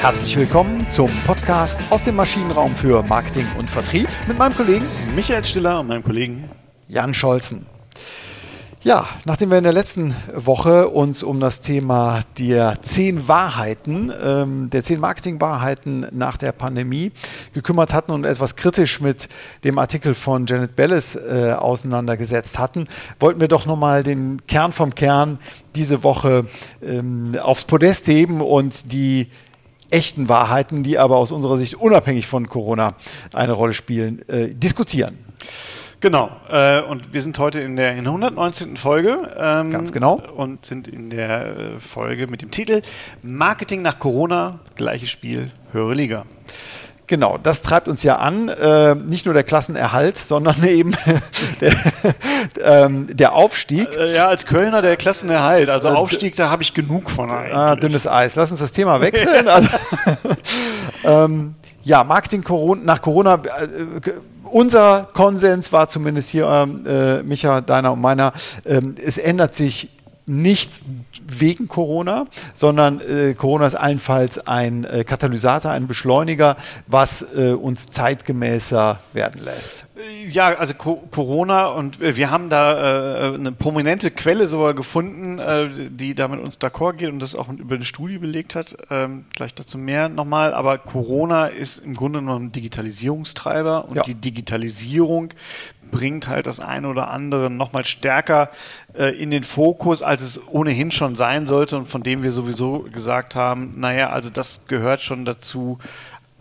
Herzlich willkommen zum Podcast aus dem Maschinenraum für Marketing und Vertrieb mit meinem Kollegen Michael Stiller und meinem Kollegen Jan Scholzen. Ja, nachdem wir in der letzten Woche uns um das Thema der zehn Wahrheiten, ähm, der zehn Marketing-Wahrheiten nach der Pandemie gekümmert hatten und etwas kritisch mit dem Artikel von Janet Bellis äh, auseinandergesetzt hatten, wollten wir doch nochmal den Kern vom Kern diese Woche ähm, aufs Podest heben und die echten Wahrheiten, die aber aus unserer Sicht unabhängig von Corona eine Rolle spielen, äh, diskutieren. Genau, äh, und wir sind heute in der, in der 119. Folge. Ähm, Ganz genau. Und sind in der äh, Folge mit dem Titel Marketing nach Corona, gleiches Spiel, höhere Liga. Genau, das treibt uns ja an. Äh, nicht nur der Klassenerhalt, sondern eben der, ähm, der Aufstieg. Äh, ja, als Kölner der Klassenerhalt. Also äh, Aufstieg, da habe ich genug von. Eigentlich. Ah, dünnes Eis. Lass uns das Thema wechseln. also, ähm, ja, Marketing nach Corona äh, unser Konsens war zumindest hier, ähm, äh, Micha, deiner und meiner, ähm, es ändert sich nichts wegen Corona, sondern äh, Corona ist allenfalls ein äh, Katalysator, ein Beschleuniger, was äh, uns zeitgemäßer werden lässt. Ja, also Co Corona und äh, wir haben da äh, eine prominente Quelle sogar gefunden, äh, die da mit uns d'accord geht und das auch über eine Studie belegt hat. Ähm, gleich dazu mehr nochmal. Aber Corona ist im Grunde genommen ein Digitalisierungstreiber und ja. die Digitalisierung bringt halt das eine oder andere nochmal stärker äh, in den Fokus, als es ohnehin schon sein sollte und von dem wir sowieso gesagt haben, naja, also das gehört schon dazu,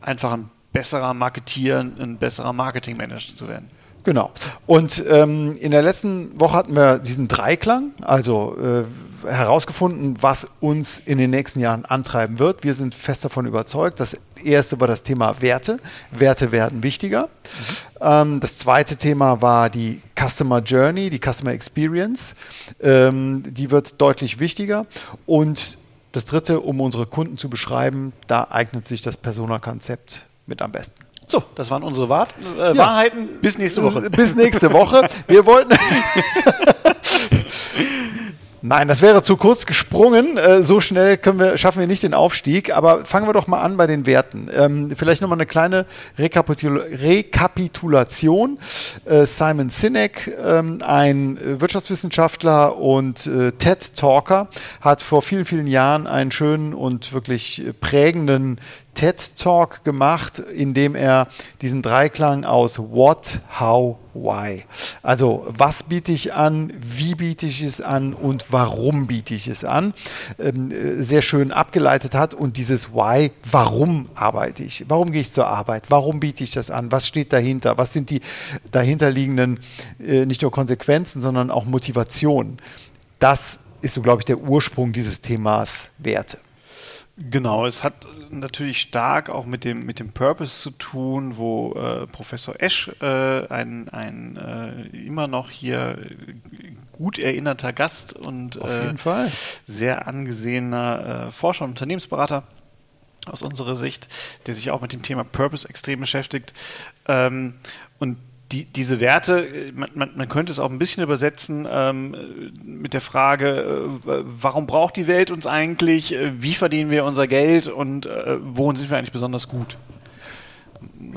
einfach ein besserer Marketier, ein besserer Marketingmanager zu werden. Genau. Und ähm, in der letzten Woche hatten wir diesen Dreiklang, also äh, herausgefunden, was uns in den nächsten Jahren antreiben wird. Wir sind fest davon überzeugt. Das erste war das Thema Werte. Werte werden wichtiger. Mhm. Ähm, das zweite Thema war die Customer Journey, die Customer Experience. Ähm, die wird deutlich wichtiger. Und das dritte, um unsere Kunden zu beschreiben, da eignet sich das Persona-Konzept mit am besten. So, das waren unsere Wahr äh, ja. Wahrheiten. Bis nächste Woche. Bis nächste Woche. Wir wollten. Nein, das wäre zu kurz gesprungen. Äh, so schnell wir, schaffen wir nicht den Aufstieg. Aber fangen wir doch mal an bei den Werten. Ähm, vielleicht nochmal eine kleine Rekapitul Rekapitulation. Äh, Simon Sinek, ähm, ein Wirtschaftswissenschaftler und äh, TED-Talker, hat vor vielen, vielen Jahren einen schönen und wirklich prägenden TED Talk gemacht, in dem er diesen Dreiklang aus What, How, Why. Also was biete ich an, wie biete ich es an und warum biete ich es an, ähm, äh, sehr schön abgeleitet hat. Und dieses Why, warum arbeite ich? Warum gehe ich zur Arbeit? Warum biete ich das an? Was steht dahinter? Was sind die dahinterliegenden äh, nicht nur Konsequenzen, sondern auch Motivationen? Das ist so, glaube ich, der Ursprung dieses Themas Werte. Genau, es hat natürlich stark auch mit dem, mit dem Purpose zu tun, wo äh, Professor Esch, äh, ein, ein äh, immer noch hier gut erinnerter Gast und äh, sehr angesehener äh, Forscher und Unternehmensberater aus unserer Sicht, der sich auch mit dem Thema Purpose extrem beschäftigt. Ähm, und die, diese Werte, man, man, man, könnte es auch ein bisschen übersetzen ähm, mit der Frage, äh, warum braucht die Welt uns eigentlich, äh, wie verdienen wir unser Geld? Und äh, worin sind wir eigentlich besonders gut?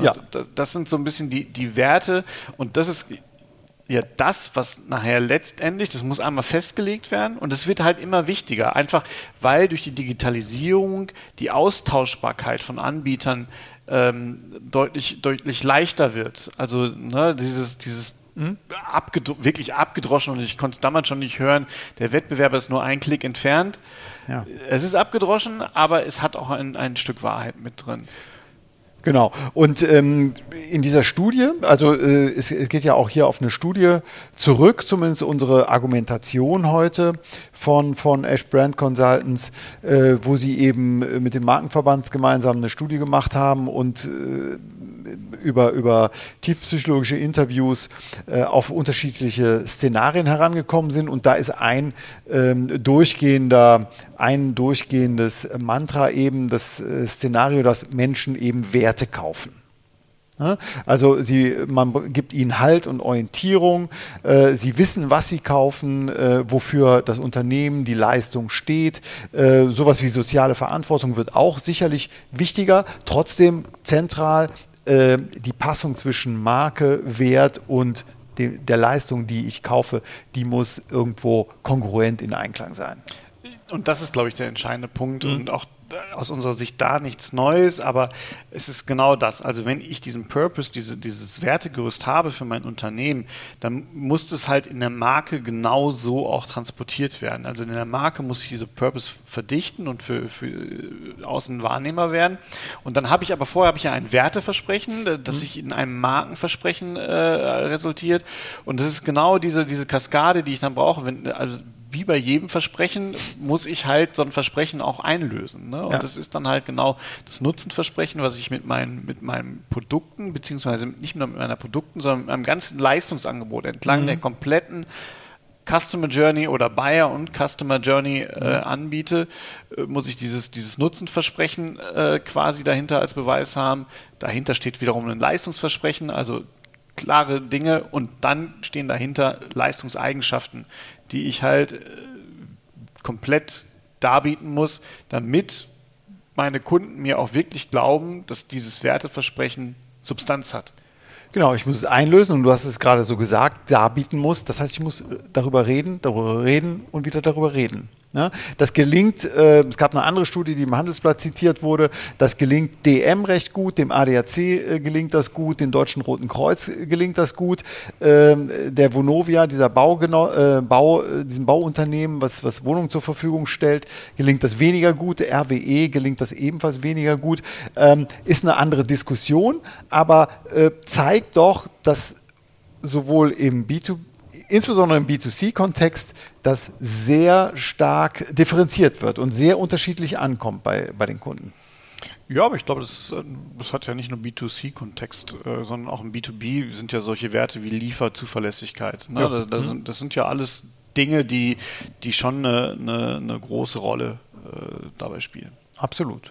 Ja. Das, das, sind so ein bisschen die, die Werte. Und das ist ja das, was nachher letztendlich, das muss einmal festgelegt werden. Und es wird halt immer wichtiger, einfach weil durch die Digitalisierung die Austauschbarkeit von Anbietern ähm, deutlich, deutlich leichter wird. Also ne, dieses, dieses hm? abgedro wirklich abgedroschen und ich konnte es damals schon nicht hören, der Wettbewerber ist nur ein Klick entfernt. Ja. Es ist abgedroschen, aber es hat auch ein, ein Stück Wahrheit mit drin. Genau. Und ähm, in dieser Studie, also äh, es, geht ja auch hier auf eine Studie zurück, zumindest unsere Argumentation heute von, von Ash Brand Consultants, äh, wo sie eben mit dem Markenverband gemeinsam eine Studie gemacht haben und äh, über, über tiefpsychologische Interviews äh, auf unterschiedliche Szenarien herangekommen sind. Und da ist ein ähm, durchgehender, ein durchgehendes Mantra eben das äh, Szenario, dass Menschen eben Werte kaufen. Also sie, man gibt ihnen Halt und Orientierung. Äh, sie wissen, was sie kaufen, äh, wofür das Unternehmen, die Leistung steht. Äh, sowas wie soziale Verantwortung wird auch sicherlich wichtiger. Trotzdem zentral die Passung zwischen Marke, Wert und de der Leistung, die ich kaufe, die muss irgendwo kongruent in Einklang sein. Und das ist, glaube ich, der entscheidende Punkt. Mhm. Und auch aus unserer Sicht da nichts Neues, aber es ist genau das. Also wenn ich diesen Purpose, diese, dieses Wertegerüst habe für mein Unternehmen, dann muss es halt in der Marke genau so auch transportiert werden. Also in der Marke muss ich diese Purpose verdichten und für, für äh, außen wahrnehmbar werden. Und dann habe ich aber vorher habe ich ja ein Werteversprechen, äh, das mhm. sich in einem Markenversprechen äh, resultiert. Und das ist genau diese, diese Kaskade, die ich dann brauche. Wenn, also wie bei jedem Versprechen muss ich halt so ein Versprechen auch einlösen. Ne? Und ja. das ist dann halt genau das Nutzenversprechen, was ich mit meinen, mit meinen Produkten, beziehungsweise nicht nur mit meinen Produkten, sondern mit meinem ganzen Leistungsangebot entlang mhm. der kompletten Customer Journey oder Buyer und Customer Journey äh, mhm. anbiete, äh, muss ich dieses, dieses Nutzenversprechen äh, quasi dahinter als Beweis haben. Dahinter steht wiederum ein Leistungsversprechen, also klare Dinge und dann stehen dahinter Leistungseigenschaften, die ich halt äh, komplett darbieten muss, damit meine Kunden mir auch wirklich glauben, dass dieses Werteversprechen Substanz hat. Genau, ich muss es einlösen und du hast es gerade so gesagt, darbieten muss. Das heißt, ich muss äh, darüber reden, darüber reden und wieder darüber reden. Ja, das gelingt, äh, es gab eine andere Studie, die im Handelsblatt zitiert wurde, das gelingt DM recht gut, dem ADAC äh, gelingt das gut, dem Deutschen Roten Kreuz äh, gelingt das gut, ähm, der Vonovia, dieser Baugeno äh, Bau, äh, diesem Bauunternehmen, was, was Wohnungen zur Verfügung stellt, gelingt das weniger gut, RWE gelingt das ebenfalls weniger gut, ähm, ist eine andere Diskussion, aber äh, zeigt doch, dass sowohl im B2B insbesondere im B2C-Kontext, das sehr stark differenziert wird und sehr unterschiedlich ankommt bei, bei den Kunden. Ja, aber ich glaube, das, äh, das hat ja nicht nur B2C-Kontext, äh, sondern auch im B2B sind ja solche Werte wie Lieferzuverlässigkeit. Ne? Ja. Das, das, mhm. sind, das, sind, ja alles Dinge, die, die schon eine, eine, eine große Rolle äh, dabei spielen. Absolut.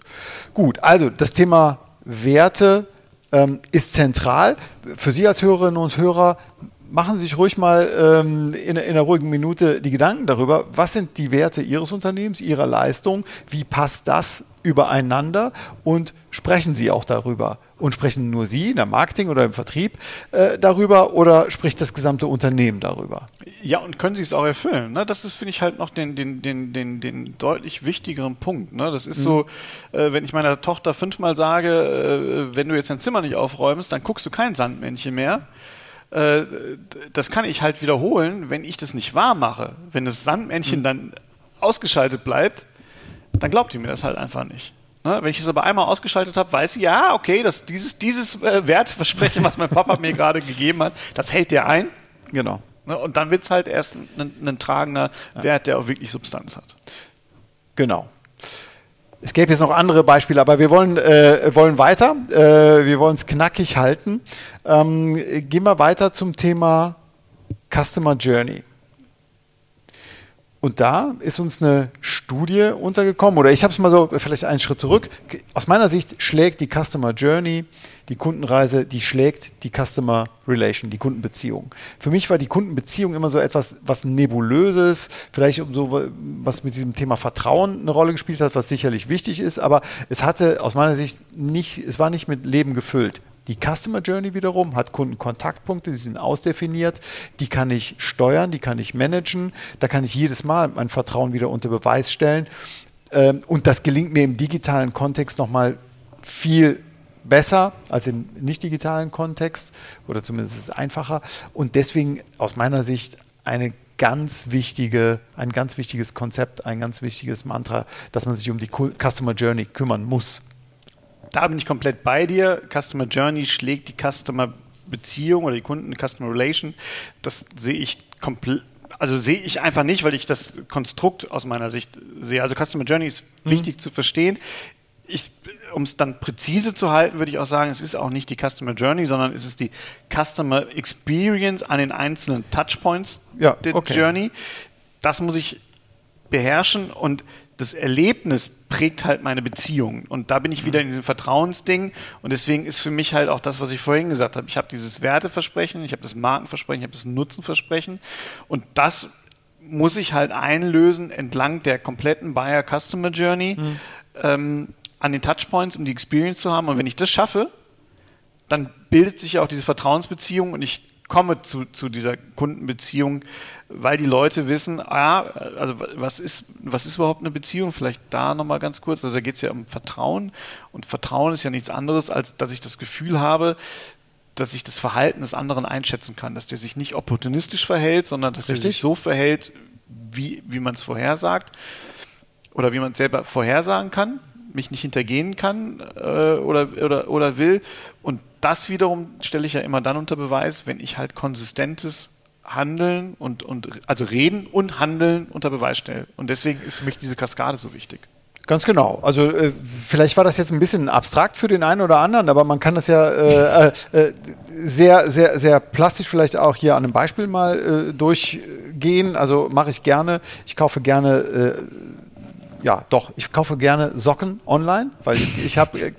Gut, also das Thema Werte ähm, ist zentral. Für Sie als Hörerinnen und Hörer machen Sie sich ruhig mal ähm, in, in, einer ruhigen Minute die Gedanken darüber, was sind die Werte Ihres Unternehmens, Ihrer Leistung, wie passt das übereinander und sprechen Sie auch darüber. Und sprechen nur Sie in der Marketing oder im Vertrieb äh, darüber oder spricht das gesamte Unternehmen darüber? Ja, und können Sie es auch erfüllen? Ne? Das ist, finde ich, halt noch den, den, den, den, den deutlich wichtigeren Punkt. Ne? Das ist mhm. so, äh, wenn ich meiner Tochter fünfmal sage, äh, wenn du jetzt dein Zimmer nicht aufräumst, dann guckst du kein Sandmännchen mehr. Äh, das kann ich halt wiederholen, wenn ich das nicht wahr mache. Wenn das Sandmännchen mhm. dann ausgeschaltet bleibt, dann glaubt ihr mir das halt einfach nicht. Ne? Wenn ich es aber einmal ausgeschaltet habe, weiß ich, ja, okay, das, dieses, dieses äh, Wertversprechen, was mein Papa mir gerade gegeben hat, das hält der ein. Genau. Ne? Und dann wird es halt erst ein, ein tragender ja. Wert, der auch wirklich Substanz hat. Genau. Es gäbe jetzt noch andere Beispiele, aber wir wollen, äh, wollen weiter. Äh, wir wollen es knackig halten. Ähm, gehen wir weiter zum Thema Customer Journey. Und da ist uns eine Studie untergekommen, oder ich habe es mal so, vielleicht einen Schritt zurück. Aus meiner Sicht schlägt die Customer Journey, die Kundenreise, die schlägt die Customer Relation, die Kundenbeziehung. Für mich war die Kundenbeziehung immer so etwas, was Nebulöses, vielleicht so was mit diesem Thema Vertrauen eine Rolle gespielt hat, was sicherlich wichtig ist, aber es hatte aus meiner Sicht nicht, es war nicht mit Leben gefüllt. Die Customer Journey wiederum hat Kundenkontaktpunkte, die sind ausdefiniert, die kann ich steuern, die kann ich managen, da kann ich jedes Mal mein Vertrauen wieder unter Beweis stellen. Ähm, und das gelingt mir im digitalen Kontext nochmal viel besser als im nicht digitalen Kontext oder zumindest ist es einfacher. Und deswegen aus meiner Sicht eine ganz wichtige, ein ganz wichtiges Konzept, ein ganz wichtiges Mantra, dass man sich um die Customer Journey kümmern muss da bin ich komplett bei dir. Customer Journey schlägt die Customer Beziehung oder die Kunden Customer Relation. Das sehe ich komplett. Also sehe ich einfach nicht, weil ich das Konstrukt aus meiner Sicht sehe. Also Customer Journey ist mhm. wichtig zu verstehen. Um es dann präzise zu halten, würde ich auch sagen, es ist auch nicht die Customer Journey, sondern es ist die Customer Experience an den einzelnen Touchpoints ja, der okay. Journey. Das muss ich beherrschen und das Erlebnis prägt halt meine Beziehung. Und da bin ich wieder in diesem Vertrauensding. Und deswegen ist für mich halt auch das, was ich vorhin gesagt habe. Ich habe dieses Werteversprechen, ich habe das Markenversprechen, ich habe das Nutzenversprechen. Und das muss ich halt einlösen entlang der kompletten Buyer Customer Journey mhm. ähm, an den Touchpoints, um die Experience zu haben. Und wenn ich das schaffe, dann bildet sich ja auch diese Vertrauensbeziehung und ich komme zu, zu dieser Kundenbeziehung, weil die Leute wissen, ah, also was ist, was ist überhaupt eine Beziehung? Vielleicht da nochmal ganz kurz. Also da geht es ja um Vertrauen und Vertrauen ist ja nichts anderes, als dass ich das Gefühl habe, dass ich das Verhalten des anderen einschätzen kann, dass der sich nicht opportunistisch verhält, sondern dass Richtig. er sich so verhält, wie, wie man es vorhersagt oder wie man es selber vorhersagen kann, mich nicht hintergehen kann äh, oder, oder, oder will. Und das wiederum stelle ich ja immer dann unter Beweis, wenn ich halt konsistentes Handeln und, und also Reden und Handeln unter Beweis stelle. Und deswegen ist für mich diese Kaskade so wichtig. Ganz genau. Also äh, vielleicht war das jetzt ein bisschen abstrakt für den einen oder anderen, aber man kann das ja äh, äh, äh sehr, sehr, sehr plastisch vielleicht auch hier an einem Beispiel mal äh, durchgehen. Also mache ich gerne. Ich kaufe gerne äh, ja, doch, ich kaufe gerne Socken online, weil ich, ich habe äh,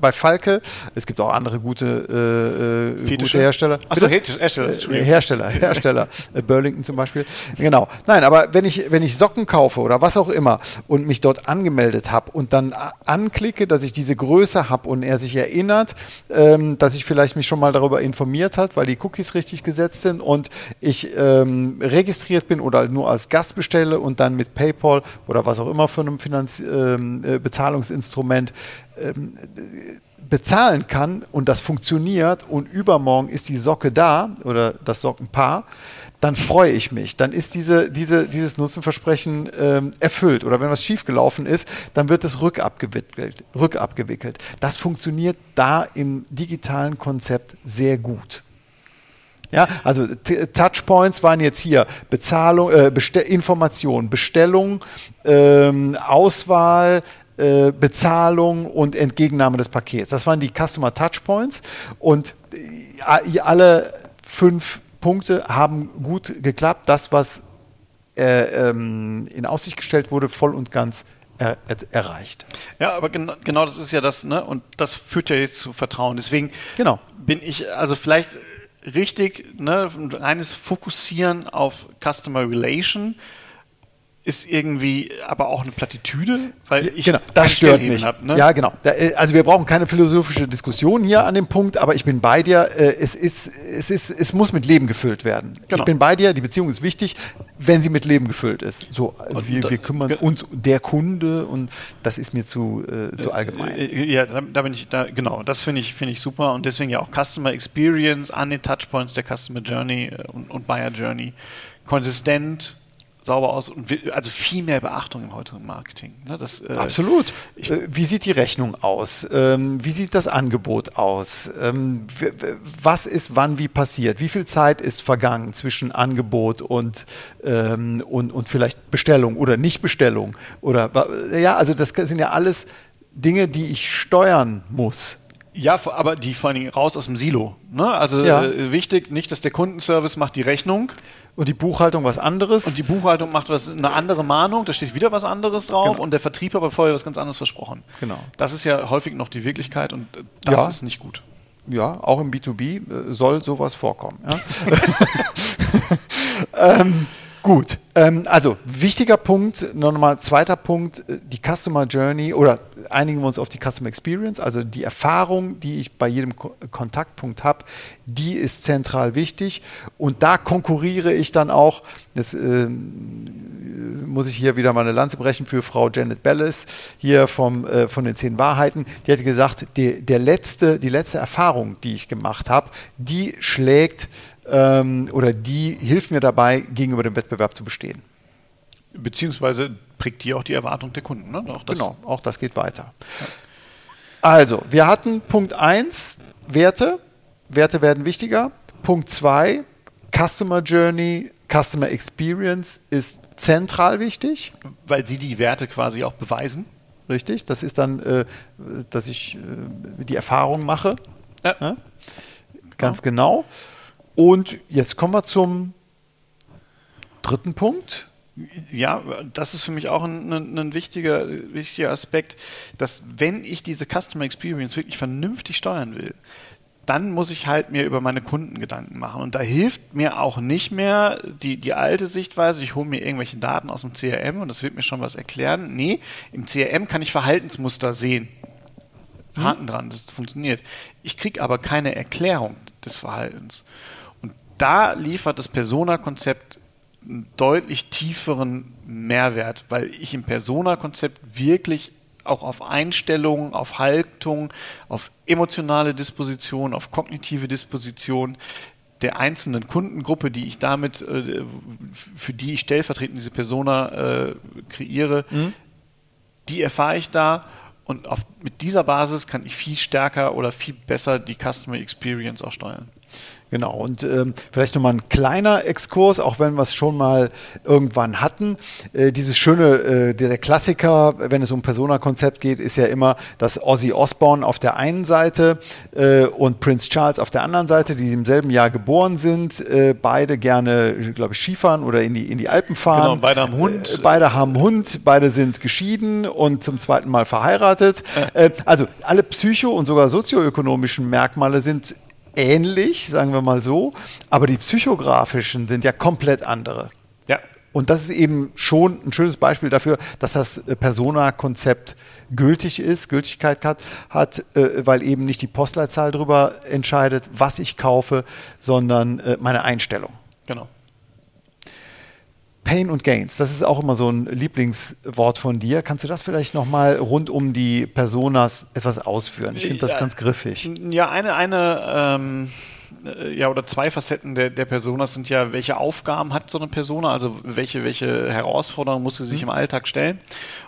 bei Falke, es gibt auch andere gute, äh, äh gute Hersteller. Achso, Hersteller. Äh, Hersteller, Hersteller. Äh, Burlington zum Beispiel. Genau. Nein, aber wenn ich, wenn ich Socken kaufe oder was auch immer und mich dort angemeldet habe und dann anklicke, dass ich diese Größe habe und er sich erinnert, ähm, dass ich vielleicht mich schon mal darüber informiert hat, weil die Cookies richtig gesetzt sind und ich ähm, registriert bin oder nur als Gast bestelle und dann mit PayPal oder was auch immer von einem Finanz ähm, äh, Bezahlungsinstrument ähm, bezahlen kann und das funktioniert und übermorgen ist die Socke da oder das Sockenpaar, dann freue ich mich. Dann ist diese, diese, dieses Nutzenversprechen ähm, erfüllt. Oder wenn was schiefgelaufen ist, dann wird es rückabgewickelt, rückabgewickelt. Das funktioniert da im digitalen Konzept sehr gut. Ja, also Touchpoints waren jetzt hier Bezahlung, äh, Bestell Information, Bestellung, ähm, Auswahl, äh, Bezahlung und Entgegennahme des Pakets. Das waren die Customer Touchpoints und äh, alle fünf Punkte haben gut geklappt. Das, was äh, ähm, in Aussicht gestellt wurde, voll und ganz er, er, erreicht. Ja, aber genau, genau das ist ja das, ne? Und das führt ja jetzt zu Vertrauen. Deswegen genau. bin ich, also vielleicht richtig, ne, ein reines Fokussieren auf Customer Relation ist irgendwie aber auch eine Plattitüde, weil ich genau, das stört mich. Hab, ne? Ja, genau. Äh, also wir brauchen keine philosophische Diskussion hier an dem Punkt, aber ich bin bei dir. Äh, es ist, es ist, es muss mit Leben gefüllt werden. Genau. Ich bin bei dir. Die Beziehung ist wichtig, wenn sie mit Leben gefüllt ist. So, wir, wir kümmern uns der Kunde und das ist mir zu, äh, zu allgemein. Ja, da, da, bin ich da genau. Das finde ich finde ich super und deswegen ja auch Customer Experience an den Touchpoints der Customer Journey und, und Buyer Journey konsistent sauber aus und also viel mehr Beachtung im heutigen Marketing. Ne? Das, äh, Absolut. Ich, äh, wie sieht die Rechnung aus? Ähm, wie sieht das Angebot aus? Ähm, was ist wann wie passiert? Wie viel Zeit ist vergangen zwischen Angebot und, ähm, und, und vielleicht Bestellung oder Nichtbestellung? Oder ja, also das sind ja alles Dinge, die ich steuern muss. Ja, aber die vor allen Dingen raus aus dem Silo. Ne? Also ja. äh, wichtig, nicht, dass der Kundenservice macht die Rechnung. Und die Buchhaltung was anderes. Und die Buchhaltung macht was, eine andere Mahnung, da steht wieder was anderes drauf genau. und der Vertrieb hat aber vorher was ganz anderes versprochen. Genau. Das ist ja häufig noch die Wirklichkeit und das ja. ist nicht gut. Ja, auch im B2B äh, soll sowas vorkommen. Ja? ähm, Gut, ähm, also wichtiger Punkt, nochmal zweiter Punkt, äh, die Customer Journey oder einigen wir uns auf die Customer Experience, also die Erfahrung, die ich bei jedem Ko Kontaktpunkt habe, die ist zentral wichtig und da konkurriere ich dann auch, das äh, muss ich hier wieder mal eine Lanze brechen für Frau Janet Bellis hier vom, äh, von den zehn Wahrheiten, die hat gesagt, die, der letzte, die letzte Erfahrung, die ich gemacht habe, die schlägt ähm, oder die hilft mir dabei, gegenüber dem Wettbewerb zu bestehen. Beziehungsweise prägt die auch die Erwartung der Kunden. Ne? Auch genau, auch das geht weiter. Ja. Also, wir hatten Punkt 1, Werte. Werte werden wichtiger. Punkt 2, Customer Journey, Customer Experience ist zentral wichtig. Weil sie die Werte quasi auch beweisen. Richtig, das ist dann, äh, dass ich äh, die Erfahrung mache. Ja. Ja? Ganz genau. Und jetzt kommen wir zum dritten Punkt. Ja, das ist für mich auch ein, ein, wichtiger, wichtiger Aspekt, dass wenn ich diese Customer Experience wirklich vernünftig steuern will, dann muss ich halt mir über meine Kunden Gedanken machen. Und da hilft mir auch nicht mehr die, die alte Sichtweise, ich hole mir irgendwelche Daten aus dem CRM und das wird mir schon was erklären. Nee, im CRM kann ich Verhaltensmuster sehen. Mhm. Haken dran, das funktioniert. Ich kriege aber keine Erklärung des Verhaltens. Da liefert das Persona-Konzept einen deutlich tieferen Mehrwert, weil ich im Persona-Konzept wirklich auch auf Einstellungen, auf Haltung, auf emotionale Disposition, auf kognitive Disposition der einzelnen Kundengruppe, die ich damit, äh, für die ich stellvertretend diese Persona äh, kreiere, mhm. die erfahre ich da und auf, mit dieser Basis kann ich viel stärker oder viel besser die Customer Experience auch steuern. Genau, und ähm, vielleicht nochmal ein kleiner Exkurs, auch wenn wir es schon mal irgendwann hatten. Äh, dieses schöne, äh, der Klassiker, wenn es um Persona-Konzept geht, ist ja immer, dass Ozzy Osbourne auf der einen Seite äh, und Prince Charles auf der anderen Seite, die im selben Jahr geboren sind, äh, beide gerne, glaube ich, Skifahren oder in die, in die Alpen fahren. Genau, beide haben Hund. Äh, beide haben Hund, beide sind geschieden und zum zweiten Mal verheiratet. Äh, also alle psycho- und sogar sozioökonomischen Merkmale sind ähnlich, sagen wir mal so, aber die psychografischen sind ja komplett andere. Ja. Und das ist eben schon ein schönes Beispiel dafür, dass das äh, Persona-Konzept gültig ist, Gültigkeit hat, hat äh, weil eben nicht die Postleitzahl darüber entscheidet, was ich kaufe, sondern äh, meine Einstellung. Genau. Pain und Gains, das ist auch immer so ein Lieblingswort von dir. Kannst du das vielleicht nochmal rund um die Personas etwas ausführen? Ich finde das ja, ganz griffig. Ja, eine, eine ähm, äh, ja, oder zwei Facetten der, der Personas sind ja, welche Aufgaben hat so eine Persona, also welche, welche Herausforderungen muss sie sich mhm. im Alltag stellen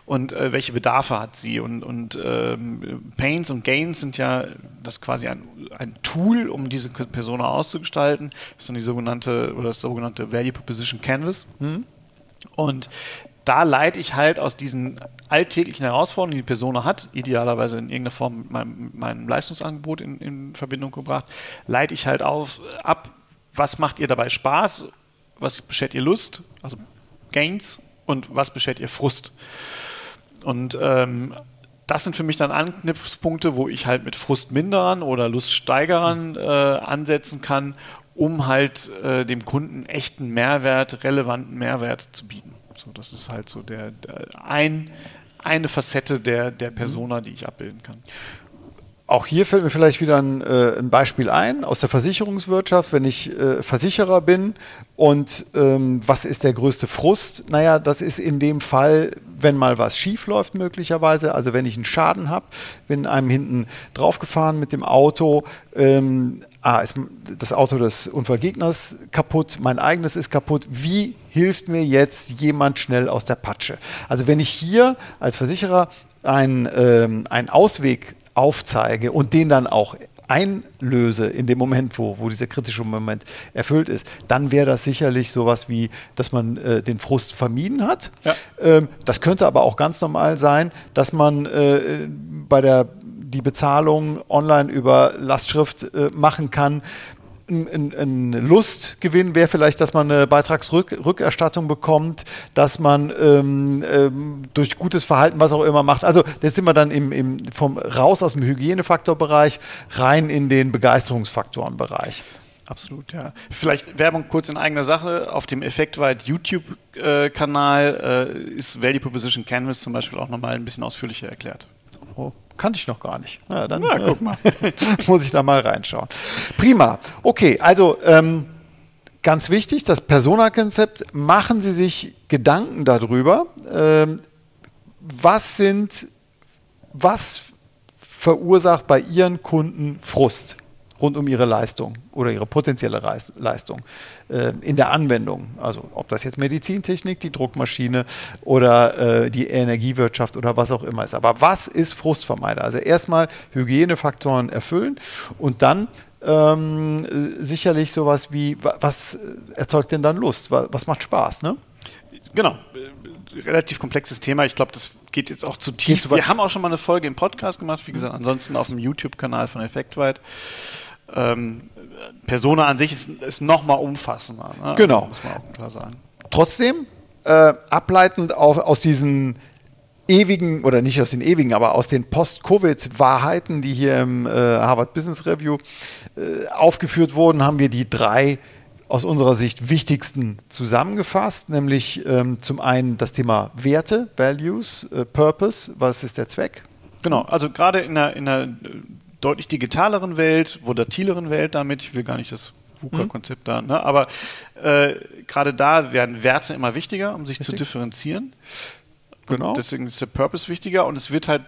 und äh, welche Bedarfe hat sie. Und, und ähm, Pains und Gains sind ja das quasi ein, ein Tool, um diese Persona auszugestalten. Das ist dann die sogenannte oder das sogenannte Value Proposition Canvas. Mhm. Und da leite ich halt aus diesen alltäglichen Herausforderungen, die die Person hat, idealerweise in irgendeiner Form mit meinem, meinem Leistungsangebot in, in, Verbindung gebracht, leite ich halt auf, ab, was macht ihr dabei Spaß, was beschert ihr Lust, also Gains und was beschert ihr Frust. Und ähm, das sind für mich dann Anknüpfpunkte, wo ich halt mit Frustminderern oder Luststeigerern äh, ansetzen kann, um halt äh, dem Kunden echten Mehrwert, relevanten Mehrwert zu bieten. So, das ist halt so der, der ein, eine Facette der, der Persona, die ich abbilden kann. Auch hier fällt mir vielleicht wieder ein, äh, ein, Beispiel ein aus der Versicherungswirtschaft, wenn ich äh, Versicherer bin und ähm, was ist der größte Frust? Naja, das ist in dem Fall, wenn mal was schief läuft möglicherweise, also wenn ich einen Schaden habe, bin einem hinten draufgefahren mit dem Auto, ähm, ah, ist das Auto des Unfallgegners kaputt, mein eigenes ist kaputt, wie hilft mir jetzt jemand schnell aus der Patsche? Also wenn ich hier als Versicherer einen, ähm, einen Ausweg aufzeige und den dann auch einlöse in dem Moment, wo, wo dieser kritische Moment erfüllt ist, dann wäre das sicherlich sowas wie, dass man äh, den Frust vermieden hat. Ja. Ähm, das könnte aber auch ganz normal sein, dass man äh, bei der die Bezahlung online über Lastschrift äh, machen kann, ein, ein, Lustgewinn wäre vielleicht, dass man eine Beitragsrückerstattung bekommt, dass man ähm, ähm, durch gutes Verhalten was auch immer macht. Also jetzt sind wir dann im, im, vom raus aus dem Hygienefaktorbereich rein in den Begeisterungsfaktorenbereich. Absolut, ja. Vielleicht Werbung kurz in eigener Sache. Auf dem Effektweit YouTube-Kanal äh, ist Value Proposition Canvas zum Beispiel auch nochmal ein bisschen ausführlicher erklärt. Oh, kannte ich noch gar nicht. Na, dann Na, guck mal. muss ich da mal reinschauen. Prima. Okay, also ähm, ganz wichtig, das Persona-Konzept, machen Sie sich Gedanken darüber, ähm, was sind, was verursacht bei Ihren Kunden Frust? Rund um ihre Leistung oder ihre potenzielle Leistung äh, in der Anwendung. Also ob das jetzt Medizintechnik, die Druckmaschine oder äh, die Energiewirtschaft oder was auch immer ist. Aber was ist Frustvermeider? Also erstmal Hygienefaktoren erfüllen und dann ähm, sicherlich sowas wie, was erzeugt denn dann Lust? Was, was macht Spaß? Ne? Genau relativ komplexes Thema. Ich glaube, das geht jetzt auch zu tief. Wir haben auch schon mal eine Folge im Podcast gemacht, wie gesagt, ansonsten auf dem YouTube-Kanal von Effektweit ähm, Persona an sich ist, ist noch mal umfassender. Ne? Genau. Also, muss man auch klar sagen. Trotzdem, äh, ableitend auf, aus diesen ewigen, oder nicht aus den ewigen, aber aus den Post-Covid-Wahrheiten, die hier im äh, Harvard Business Review äh, aufgeführt wurden, haben wir die drei aus unserer Sicht wichtigsten zusammengefasst, nämlich ähm, zum einen das Thema Werte, Values, äh, Purpose, was ist der Zweck? Genau, also gerade in einer, in einer deutlich digitaleren Welt, volatileren Welt damit, ich will gar nicht das VUCA-Konzept da, ne? aber äh, gerade da werden Werte immer wichtiger, um sich Richtig. zu differenzieren. Genau. Und deswegen ist der Purpose wichtiger und es wird halt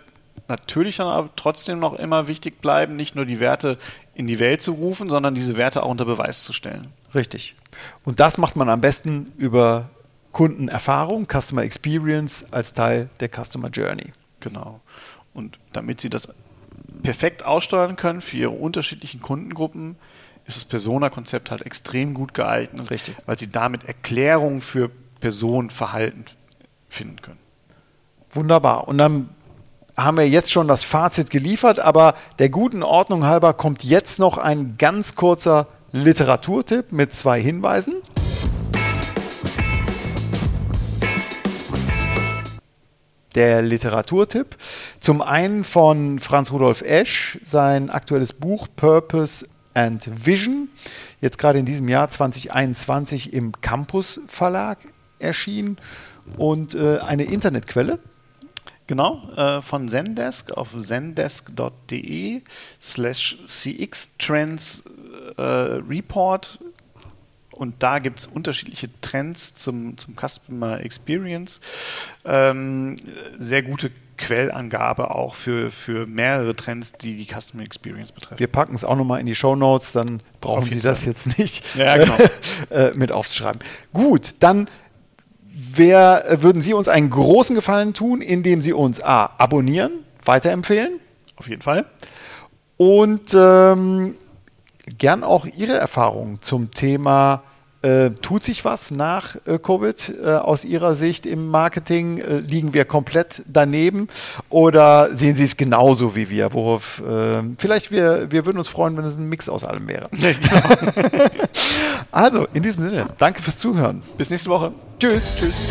natürlich dann aber trotzdem noch immer wichtig bleiben, nicht nur die Werte in die Welt zu rufen, sondern diese Werte auch unter Beweis zu stellen. Richtig. Und das macht man am besten über Kundenerfahrung, Customer Experience als Teil der Customer Journey. Genau. Und damit Sie das perfekt aussteuern können für Ihre unterschiedlichen Kundengruppen, ist das Persona-Konzept halt extrem gut geeignet, Richtig. weil Sie damit Erklärungen für Personenverhalten finden können. Wunderbar. Und dann haben wir jetzt schon das Fazit geliefert, aber der guten Ordnung halber kommt jetzt noch ein ganz kurzer Literaturtipp mit zwei Hinweisen. Der Literaturtipp. Zum einen von Franz Rudolf Esch, sein aktuelles Buch Purpose and Vision. Jetzt gerade in diesem Jahr 2021 im Campus Verlag erschienen. Und äh, eine Internetquelle, Genau, äh, von Zendesk auf zendesk.de slash cxtrends äh, Report und da gibt es unterschiedliche Trends zum, zum Customer Experience. Ähm, sehr gute Quellangabe auch für, für mehrere Trends, die die Customer Experience betreffen. Wir packen es auch nochmal in die Show Notes, dann brauchen Sie das jetzt nicht ja, genau. äh, mit aufzuschreiben. Gut, dann wär, äh, würden Sie uns einen großen Gefallen tun, indem Sie uns A, abonnieren, weiterempfehlen. Auf jeden Fall. Und ähm, gern auch Ihre Erfahrungen zum Thema äh, tut sich was nach äh, Covid äh, aus Ihrer Sicht im Marketing? Äh, liegen wir komplett daneben oder sehen Sie es genauso wie wir? Worauf, äh, vielleicht wir, wir würden uns freuen, wenn es ein Mix aus allem wäre. genau. also, in diesem Sinne, danke fürs Zuhören. Bis nächste Woche. Tschüss. Tschüss.